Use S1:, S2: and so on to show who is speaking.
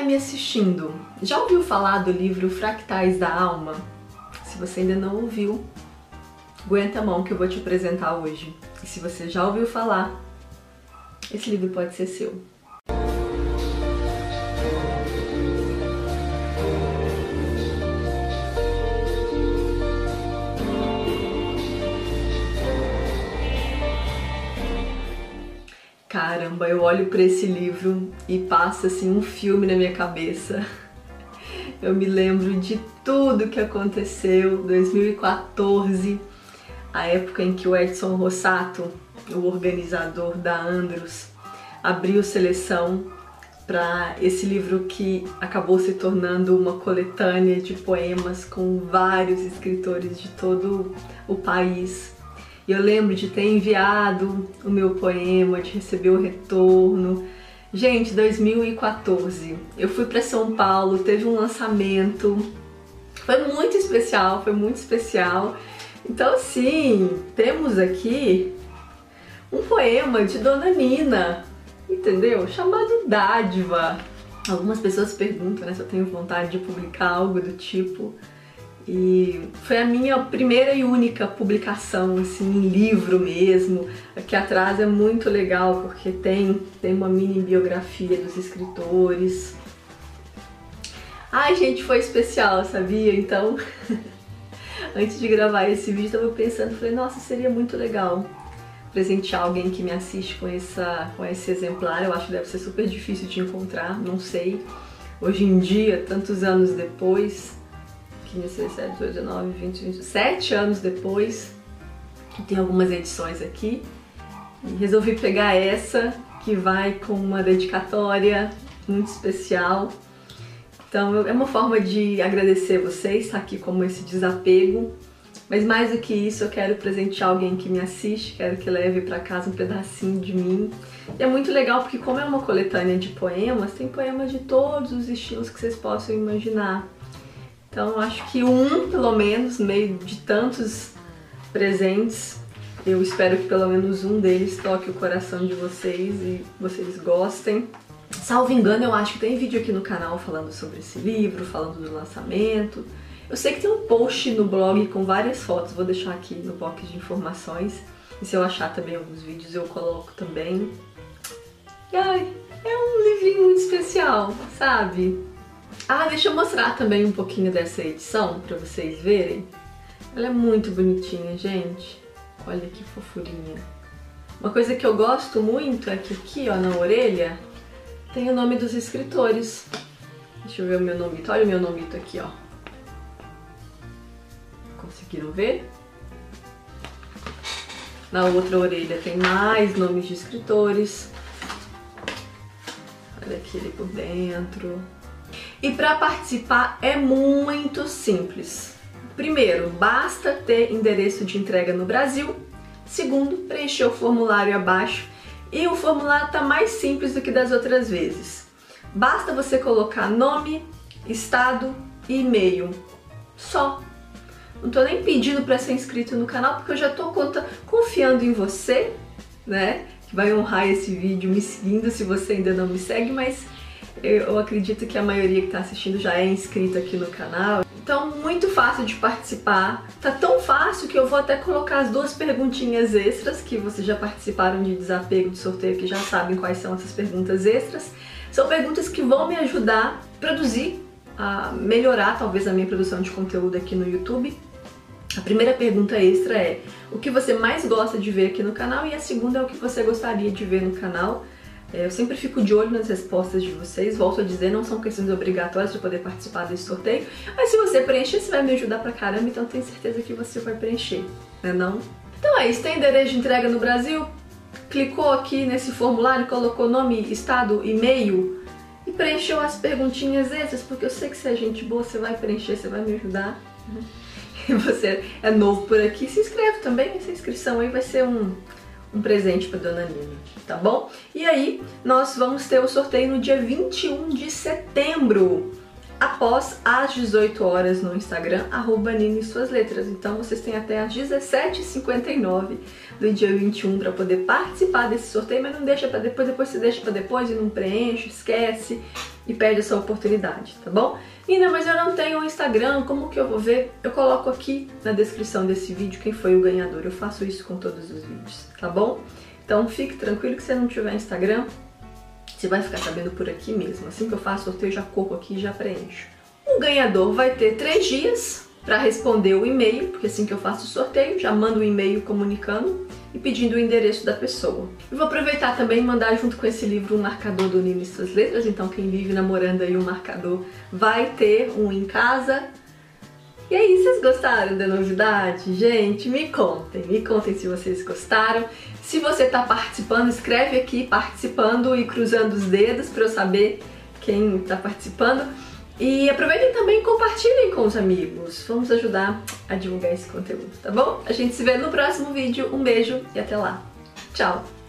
S1: aí me assistindo, já ouviu falar do livro Fractais da Alma? Se você ainda não ouviu, aguenta a mão que eu vou te apresentar hoje. E se você já ouviu falar, esse livro pode ser seu. Caramba, eu olho para esse livro e passa assim um filme na minha cabeça. Eu me lembro de tudo que aconteceu, 2014, a época em que o Edson Rossato, o organizador da Andros, abriu seleção para esse livro que acabou se tornando uma coletânea de poemas com vários escritores de todo o país e eu lembro de ter enviado o meu poema, de receber o retorno. Gente, 2014, eu fui para São Paulo, teve um lançamento, foi muito especial, foi muito especial. Então, assim, temos aqui um poema de Dona Nina, entendeu? Chamado Dádiva. Algumas pessoas perguntam né, se eu tenho vontade de publicar algo do tipo. E foi a minha primeira e única publicação, assim, em livro mesmo. Aqui atrás é muito legal porque tem, tem uma mini biografia dos escritores. Ai, gente, foi especial, sabia? Então, antes de gravar esse vídeo, eu tava pensando, falei, nossa, seria muito legal presentear alguém que me assiste com, essa, com esse exemplar. Eu acho que deve ser super difícil de encontrar, não sei. Hoje em dia, tantos anos depois, 15, 17, 18, 19, 20, 27 anos depois. Tem algumas edições aqui. E resolvi pegar essa, que vai com uma dedicatória muito especial. Então é uma forma de agradecer vocês, tá aqui como esse desapego. Mas mais do que isso, eu quero presentear alguém que me assiste, quero que leve para casa um pedacinho de mim. E é muito legal porque como é uma coletânea de poemas, tem poemas de todos os estilos que vocês possam imaginar. Então acho que um, pelo menos, meio de tantos presentes, eu espero que pelo menos um deles toque o coração de vocês e vocês gostem. Salvo engano, eu acho que tem vídeo aqui no canal falando sobre esse livro, falando do lançamento. Eu sei que tem um post no blog com várias fotos, vou deixar aqui no box de informações. E se eu achar também alguns vídeos, eu coloco também. E ai, é um livrinho muito especial, sabe? Ah, deixa eu mostrar também um pouquinho dessa edição para vocês verem. Ela é muito bonitinha, gente. Olha que fofurinha. Uma coisa que eu gosto muito é que aqui, ó, na orelha, tem o nome dos escritores. Deixa eu ver o meu nome. Olha o meu nome aqui, ó. Conseguiram ver? Na outra orelha tem mais nomes de escritores. Olha aqui ele por dentro. E para participar é muito simples. Primeiro, basta ter endereço de entrega no Brasil. Segundo, preencher o formulário abaixo. E o formulário está mais simples do que das outras vezes. Basta você colocar nome, estado e e-mail. Só. Não estou nem pedindo para ser inscrito no canal porque eu já estou confiando em você, né? Que vai honrar esse vídeo me seguindo se você ainda não me segue, mas eu acredito que a maioria que está assistindo já é inscrito aqui no canal. Então, muito fácil de participar. Tá tão fácil que eu vou até colocar as duas perguntinhas extras, que vocês já participaram de desapego de sorteio, que já sabem quais são essas perguntas extras. São perguntas que vão me ajudar a produzir, a melhorar talvez a minha produção de conteúdo aqui no YouTube. A primeira pergunta extra é o que você mais gosta de ver aqui no canal e a segunda é o que você gostaria de ver no canal. É, eu sempre fico de olho nas respostas de vocês, volto a dizer, não são questões obrigatórias para poder participar desse sorteio, mas se você preencher, você vai me ajudar pra caramba, então tenho certeza que você vai preencher, né não? Então é isso, tem endereço de entrega no Brasil? Clicou aqui nesse formulário, colocou nome, estado, e-mail e preencheu as perguntinhas essas, porque eu sei que você é gente boa, você vai preencher, você vai me ajudar. Né? E você é novo por aqui, se inscreve também, essa inscrição aí vai ser um um presente para Dona Nina, tá bom? E aí, nós vamos ter o sorteio no dia 21 de setembro, após as 18 horas no Instagram, arroba Nina e suas letras. Então vocês têm até às 17h59 do dia 21 para poder participar desse sorteio, mas não deixa para depois, depois você deixa para depois e não preenche, esquece. e perde essa oportunidade, tá bom? Nina, mas eu não tenho um Instagram, como que eu vou ver? Eu coloco aqui na descrição desse vídeo quem foi o ganhador. Eu faço isso com todos os vídeos, tá bom? Então fique tranquilo que se não tiver Instagram, você vai ficar sabendo por aqui mesmo. Assim que eu faço sorteio, já corro aqui e já preencho. O ganhador vai ter três dias para responder o e-mail, porque assim que eu faço o sorteio, já mando o um e-mail comunicando e pedindo o endereço da pessoa. E vou aproveitar também e mandar junto com esse livro um marcador do Nini Suas Letras, então quem vive namorando aí um marcador vai ter um em casa. E aí, vocês gostaram da novidade? Gente, me contem, me contem se vocês gostaram. Se você está participando, escreve aqui participando e cruzando os dedos para eu saber quem está participando. E aproveitem também e compartilhem com os amigos. Vamos ajudar a divulgar esse conteúdo, tá bom? A gente se vê no próximo vídeo. Um beijo e até lá. Tchau!